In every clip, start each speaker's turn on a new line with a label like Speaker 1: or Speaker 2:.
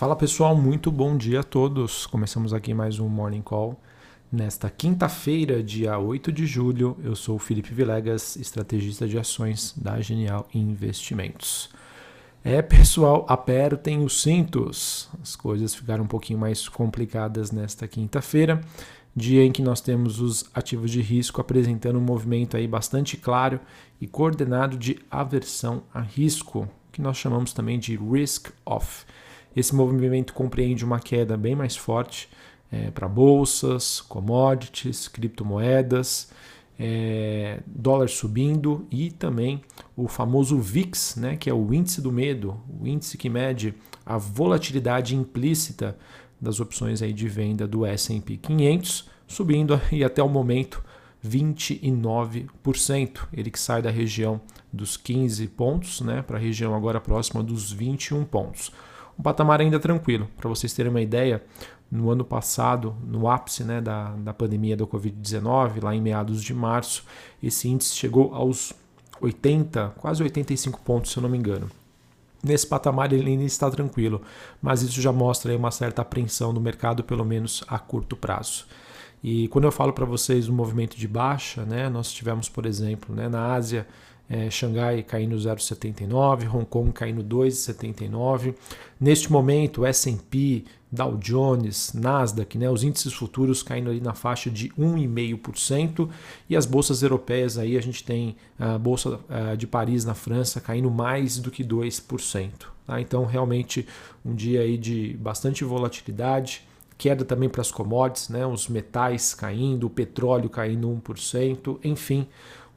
Speaker 1: Fala pessoal, muito bom dia a todos. Começamos aqui mais um Morning Call. Nesta quinta-feira, dia 8 de julho, eu sou o Felipe Vilegas, estrategista de ações da Genial Investimentos. É pessoal, apertem os cintos. As coisas ficaram um pouquinho mais complicadas nesta quinta-feira, dia em que nós temos os ativos de risco apresentando um movimento aí bastante claro e coordenado de aversão a risco, que nós chamamos também de risk off. Esse movimento compreende uma queda bem mais forte é, para bolsas, commodities, criptomoedas, é, dólar subindo e também o famoso VIX, né, que é o índice do medo, o índice que mede a volatilidade implícita das opções aí de venda do S&P 500, subindo aí até o momento 29%. Ele que sai da região dos 15 pontos né, para a região agora próxima dos 21 pontos um patamar ainda tranquilo. Para vocês terem uma ideia, no ano passado, no ápice né, da, da pandemia da Covid-19, lá em meados de março, esse índice chegou aos 80, quase 85 pontos, se eu não me engano. Nesse patamar ele ainda está tranquilo, mas isso já mostra uma certa apreensão no mercado, pelo menos a curto prazo. E quando eu falo para vocês do movimento de baixa, né, nós tivemos, por exemplo, né, na Ásia, é, Xangai caindo 0,79, Hong Kong caindo 2,79. Neste momento, S&P, Dow Jones, Nasdaq, né, os índices futuros caindo ali na faixa de 1,5% e as bolsas europeias aí a gente tem a bolsa de Paris na França caindo mais do que 2%. Tá? Então realmente um dia aí de bastante volatilidade, queda também para as commodities, né, os metais caindo, o petróleo caindo 1%, enfim,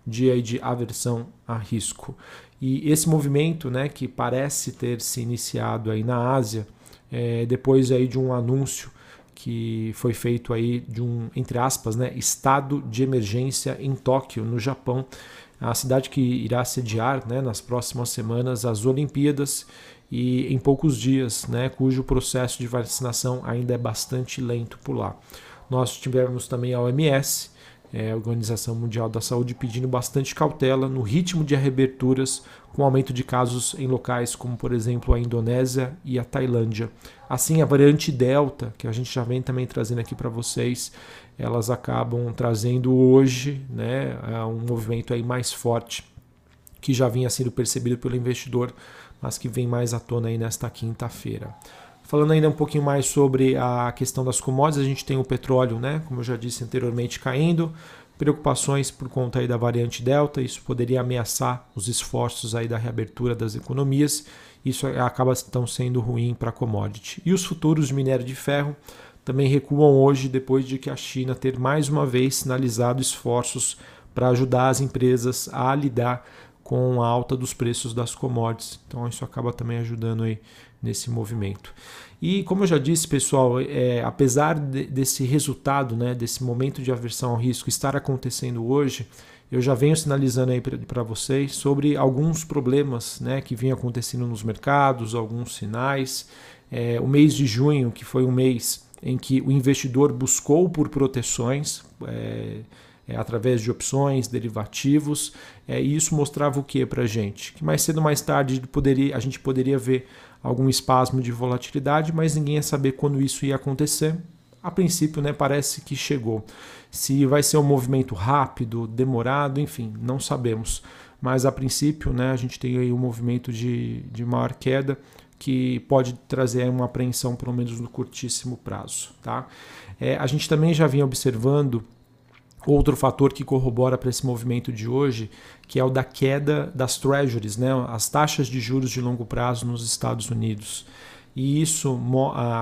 Speaker 1: dia de aversão a risco. E esse movimento, né, que parece ter se iniciado aí na Ásia, é, depois aí de um anúncio que foi feito aí de um, entre aspas, né, estado de emergência em Tóquio, no Japão, a cidade que irá sediar né, nas próximas semanas as Olimpíadas e em poucos dias, né, cujo processo de vacinação ainda é bastante lento por lá. Nós tivemos também a OMS, é, a Organização Mundial da Saúde pedindo bastante cautela no ritmo de reaberturas com aumento de casos em locais como, por exemplo, a Indonésia e a Tailândia. Assim, a variante Delta, que a gente já vem também trazendo aqui para vocês, elas acabam trazendo hoje né, um movimento aí mais forte que já vinha sendo percebido pelo investidor, mas que vem mais à tona aí nesta quinta-feira. Falando ainda um pouquinho mais sobre a questão das commodities, a gente tem o petróleo, né, como eu já disse anteriormente, caindo, preocupações por conta aí da variante Delta, isso poderia ameaçar os esforços aí da reabertura das economias, isso acaba então sendo ruim para a commodity. E os futuros de minério de ferro também recuam hoje depois de que a China ter mais uma vez sinalizado esforços para ajudar as empresas a lidar com a alta dos preços das commodities. Então isso acaba também ajudando aí nesse movimento. E como eu já disse, pessoal, é, apesar de, desse resultado, né, desse momento de aversão ao risco estar acontecendo hoje, eu já venho sinalizando aí para vocês sobre alguns problemas né, que vinham acontecendo nos mercados, alguns sinais. É, o mês de junho, que foi um mês em que o investidor buscou por proteções, é, é, através de opções, derivativos, é, e isso mostrava o que para a gente? Que mais cedo ou mais tarde poderia, a gente poderia ver algum espasmo de volatilidade, mas ninguém ia saber quando isso ia acontecer. A princípio, né, parece que chegou. Se vai ser um movimento rápido, demorado, enfim, não sabemos. Mas a princípio, né, a gente tem aí um movimento de, de maior queda que pode trazer uma apreensão, pelo menos no curtíssimo prazo. Tá? É, a gente também já vinha observando Outro fator que corrobora para esse movimento de hoje, que é o da queda das treasuries, né, as taxas de juros de longo prazo nos Estados Unidos. E isso,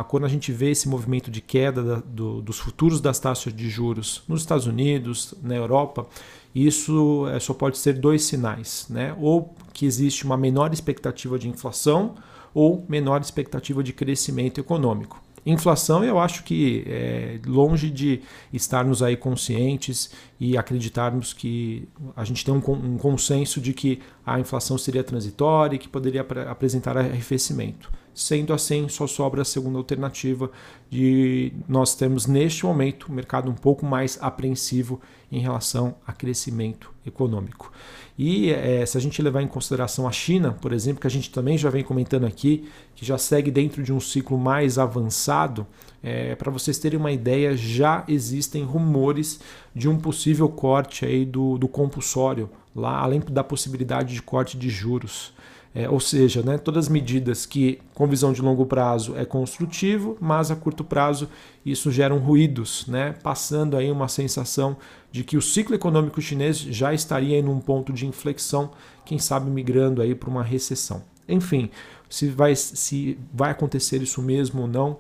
Speaker 1: quando a gente vê esse movimento de queda dos futuros das taxas de juros nos Estados Unidos, na Europa, isso é, só pode ser dois sinais, né? Ou que existe uma menor expectativa de inflação ou menor expectativa de crescimento econômico. Inflação, eu acho que é longe de estarmos aí conscientes e acreditarmos que a gente tem um, um consenso de que a inflação seria transitória e que poderia apresentar arrefecimento. Sendo assim, só sobra a segunda alternativa de nós temos neste momento o mercado um pouco mais apreensivo em relação a crescimento econômico. E é, se a gente levar em consideração a China, por exemplo, que a gente também já vem comentando aqui, que já segue dentro de um ciclo mais avançado, é, para vocês terem uma ideia, já existem rumores de um possível corte aí do, do compulsório, lá, além da possibilidade de corte de juros. É, ou seja, né, todas as medidas que, com visão de longo prazo, é construtivo, mas a curto prazo isso geram ruídos, né, passando aí uma sensação de que o ciclo econômico chinês já estaria em um ponto de inflexão, quem sabe migrando aí para uma recessão. Enfim, se vai, se vai acontecer isso mesmo ou não,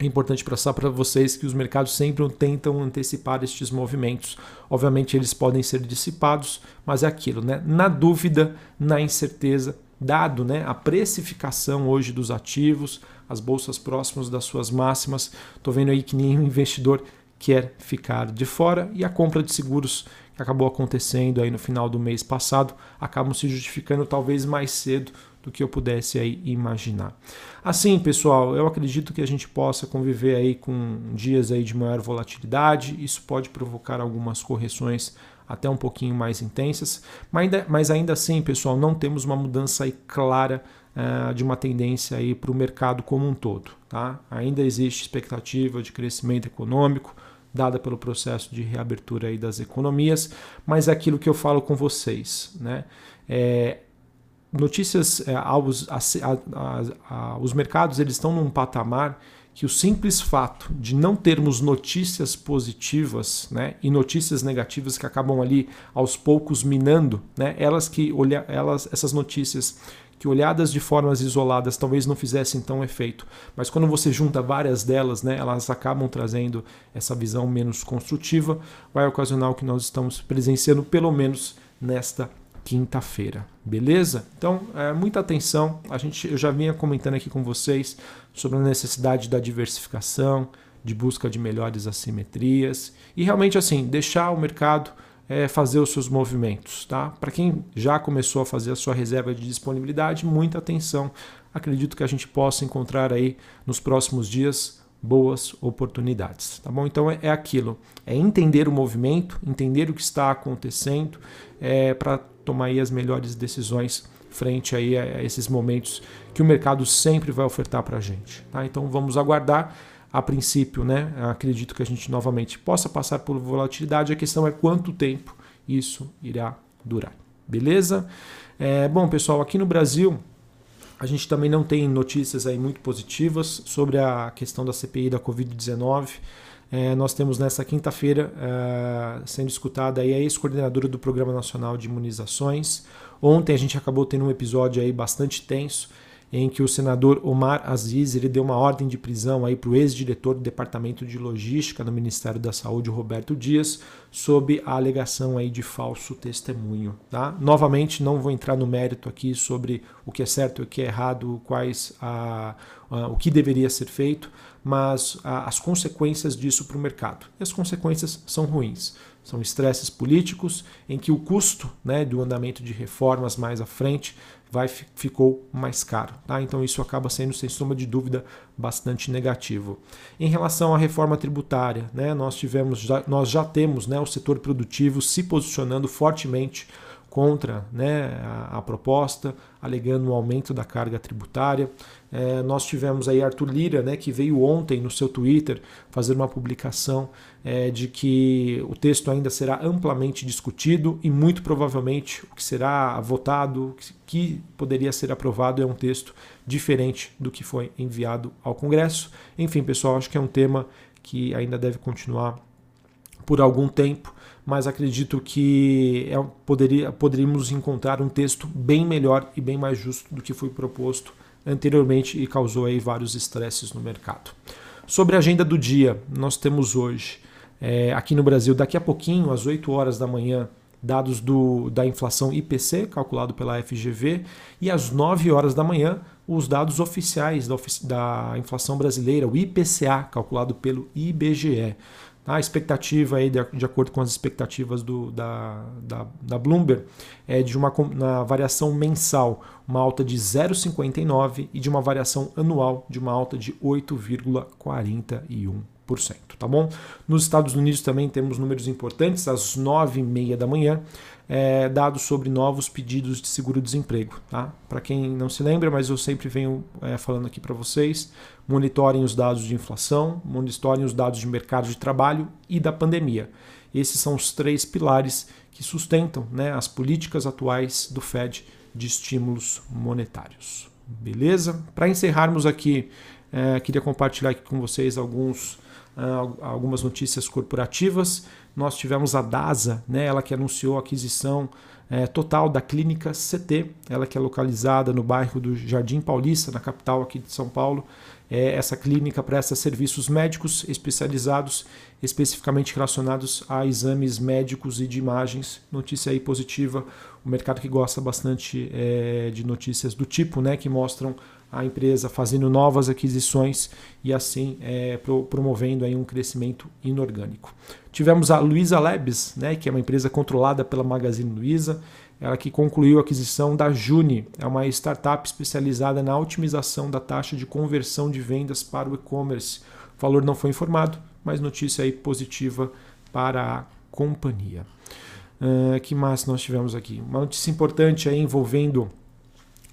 Speaker 1: é importante passar para vocês que os mercados sempre tentam antecipar estes movimentos. Obviamente eles podem ser dissipados, mas é aquilo, né? Na dúvida, na incerteza, dado né, a precificação hoje dos ativos, as bolsas próximas das suas máximas, estou vendo aí que nenhum investidor quer ficar de fora e a compra de seguros que acabou acontecendo aí no final do mês passado acabam se justificando talvez mais cedo do que eu pudesse aí imaginar. Assim, pessoal, eu acredito que a gente possa conviver aí com dias aí de maior volatilidade, isso pode provocar algumas correções até um pouquinho mais intensas, mas ainda, mas ainda assim, pessoal, não temos uma mudança aí clara uh, de uma tendência aí para o mercado como um todo. Tá? Ainda existe expectativa de crescimento econômico, dada pelo processo de reabertura aí das economias, mas é aquilo que eu falo com vocês. Né? É, notícias, é, aos, a, a, a, os mercados eles estão num patamar que o simples fato de não termos notícias positivas né, e notícias negativas que acabam ali aos poucos minando, né, elas que olha, elas, essas notícias que olhadas de formas isoladas talvez não fizessem tão efeito, mas quando você junta várias delas, né, elas acabam trazendo essa visão menos construtiva, vai ocasionar o que nós estamos presenciando pelo menos nesta quinta-feira, beleza? Então, é, muita atenção. A gente, eu já vinha comentando aqui com vocês sobre a necessidade da diversificação, de busca de melhores assimetrias e realmente assim deixar o mercado é, fazer os seus movimentos, tá? Para quem já começou a fazer a sua reserva de disponibilidade, muita atenção. Acredito que a gente possa encontrar aí nos próximos dias boas oportunidades, tá bom? Então é, é aquilo, é entender o movimento, entender o que está acontecendo, é, para tomar aí as melhores decisões frente aí a esses momentos que o mercado sempre vai ofertar para a gente. Tá? Então vamos aguardar. A princípio, né, acredito que a gente novamente possa passar por volatilidade. A questão é quanto tempo isso irá durar. Beleza? É, bom, pessoal, aqui no Brasil a gente também não tem notícias aí muito positivas sobre a questão da CPI da Covid-19. É, nós temos nessa quinta-feira é, sendo escutada aí a ex-coordenadora do Programa Nacional de Imunizações. Ontem a gente acabou tendo um episódio aí bastante tenso em que o senador Omar Aziz ele deu uma ordem de prisão aí para o ex-diretor do Departamento de Logística do Ministério da Saúde, Roberto Dias, sob a alegação aí de falso testemunho. Tá? Novamente, não vou entrar no mérito aqui sobre o que é certo e o que é errado, quais a, a, o que deveria ser feito, mas a, as consequências disso para o mercado. E as consequências são ruins. São estresses políticos em que o custo né, do andamento de reformas mais à frente vai, ficou mais caro. Tá? Então isso acaba sendo, sem sombra de dúvida, bastante negativo. Em relação à reforma tributária, né, nós, tivemos, já, nós já temos né, o setor produtivo se posicionando fortemente contra né, a, a, proposta, alegando um aumento da carga tributária. É, nós tivemos aí Arthur Lira, né, que veio ontem no seu Twitter fazer uma publicação é, de que o texto ainda será amplamente discutido e muito provavelmente o que será votado, que poderia ser aprovado, é um texto diferente do que foi enviado ao Congresso. Enfim, pessoal, acho que é um tema que ainda deve continuar por algum tempo mas acredito que é, poderia, poderíamos encontrar um texto bem melhor e bem mais justo do que foi proposto anteriormente e causou aí vários estresses no mercado. Sobre a agenda do dia, nós temos hoje, é, aqui no Brasil, daqui a pouquinho, às 8 horas da manhã, dados do, da inflação IPC, calculado pela FGV, e às 9 horas da manhã, os dados oficiais da, da inflação brasileira, o IPCA, calculado pelo IBGE. A expectativa, aí, de, de acordo com as expectativas do, da, da, da Bloomberg, é de uma na variação mensal, uma alta de 0,59 e de uma variação anual de uma alta de 8,41% tá bom? Nos Estados Unidos também temos números importantes, às 9h30 da manhã, é, dados sobre novos pedidos de seguro-desemprego. Tá? Para quem não se lembra, mas eu sempre venho é, falando aqui para vocês, monitorem os dados de inflação, monitorem os dados de mercado de trabalho e da pandemia. Esses são os três pilares que sustentam né, as políticas atuais do Fed de estímulos monetários. Beleza? Para encerrarmos aqui, é, queria compartilhar aqui com vocês alguns algumas notícias corporativas. Nós tivemos a DASA, né, ela que anunciou a aquisição é, total da clínica CT, ela que é localizada no bairro do Jardim Paulista, na capital aqui de São Paulo. É, essa clínica presta serviços médicos especializados, especificamente relacionados a exames médicos e de imagens. Notícia aí positiva, o mercado que gosta bastante é, de notícias do tipo, né, que mostram a empresa fazendo novas aquisições e assim é, pro, promovendo aí um crescimento inorgânico. Tivemos a Luiza Labs, né, que é uma empresa controlada pela Magazine Luiza, ela que concluiu a aquisição da Juni, é uma startup especializada na otimização da taxa de conversão de vendas para o e-commerce. O valor não foi informado, mas notícia aí positiva para a companhia. Uh, que mais nós tivemos aqui? Uma notícia importante aí envolvendo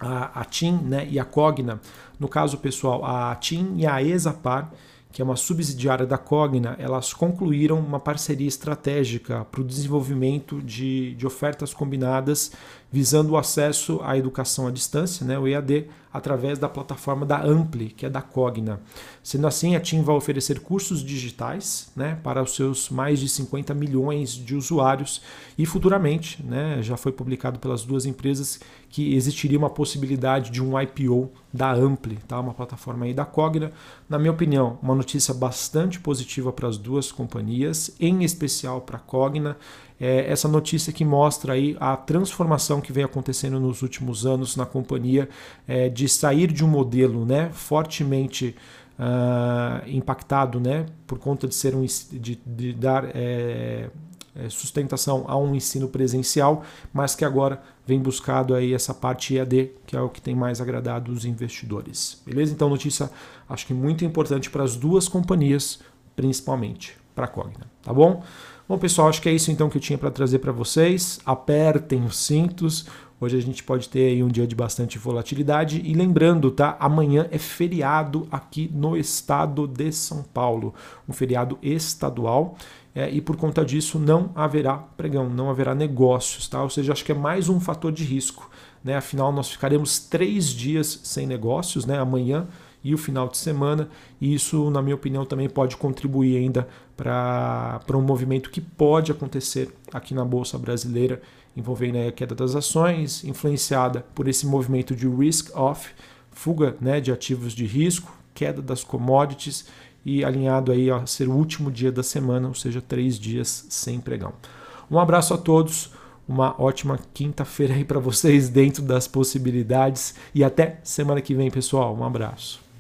Speaker 1: a, a TIM né, e a Cogna. No caso pessoal, a TIM e a Exapar, que é uma subsidiária da Cogna, elas concluíram uma parceria estratégica para o desenvolvimento de, de ofertas combinadas visando o acesso à educação à distância, né, o EAD, através da plataforma da Ampli, que é da Cogna. Sendo assim, a TIM vai oferecer cursos digitais né, para os seus mais de 50 milhões de usuários e futuramente, né, já foi publicado pelas duas empresas que existiria uma possibilidade de um IPO da Ampli, tá? uma plataforma aí da Cogna. Na minha opinião, uma notícia bastante positiva para as duas companhias, em especial para a Cogna é, essa notícia que mostra aí a transformação que vem acontecendo nos últimos anos na companhia, é, de sair de um modelo né, fortemente uh, impactado né, por conta de, ser um, de, de dar é, é, sustentação a um ensino presencial, mas que agora vem buscado aí essa parte EAD, que é o que tem mais agradado os investidores. Beleza? Então, notícia acho que muito importante para as duas companhias, principalmente para a Cogna, tá bom? Bom, pessoal, acho que é isso então que eu tinha para trazer para vocês. Apertem os cintos. Hoje a gente pode ter aí um dia de bastante volatilidade. E lembrando, tá? Amanhã é feriado aqui no estado de São Paulo. Um feriado estadual. É, e por conta disso não haverá pregão, não haverá negócios, tá? Ou seja, acho que é mais um fator de risco. Né? Afinal, nós ficaremos três dias sem negócios, né? Amanhã e o final de semana. E isso, na minha opinião, também pode contribuir ainda para um movimento que pode acontecer aqui na Bolsa Brasileira, envolvendo a queda das ações, influenciada por esse movimento de risk-off, fuga né, de ativos de risco, queda das commodities e alinhado aí a ser o último dia da semana, ou seja, três dias sem pregão. Um abraço a todos, uma ótima quinta-feira aí para vocês dentro das possibilidades e até semana que vem, pessoal. Um abraço.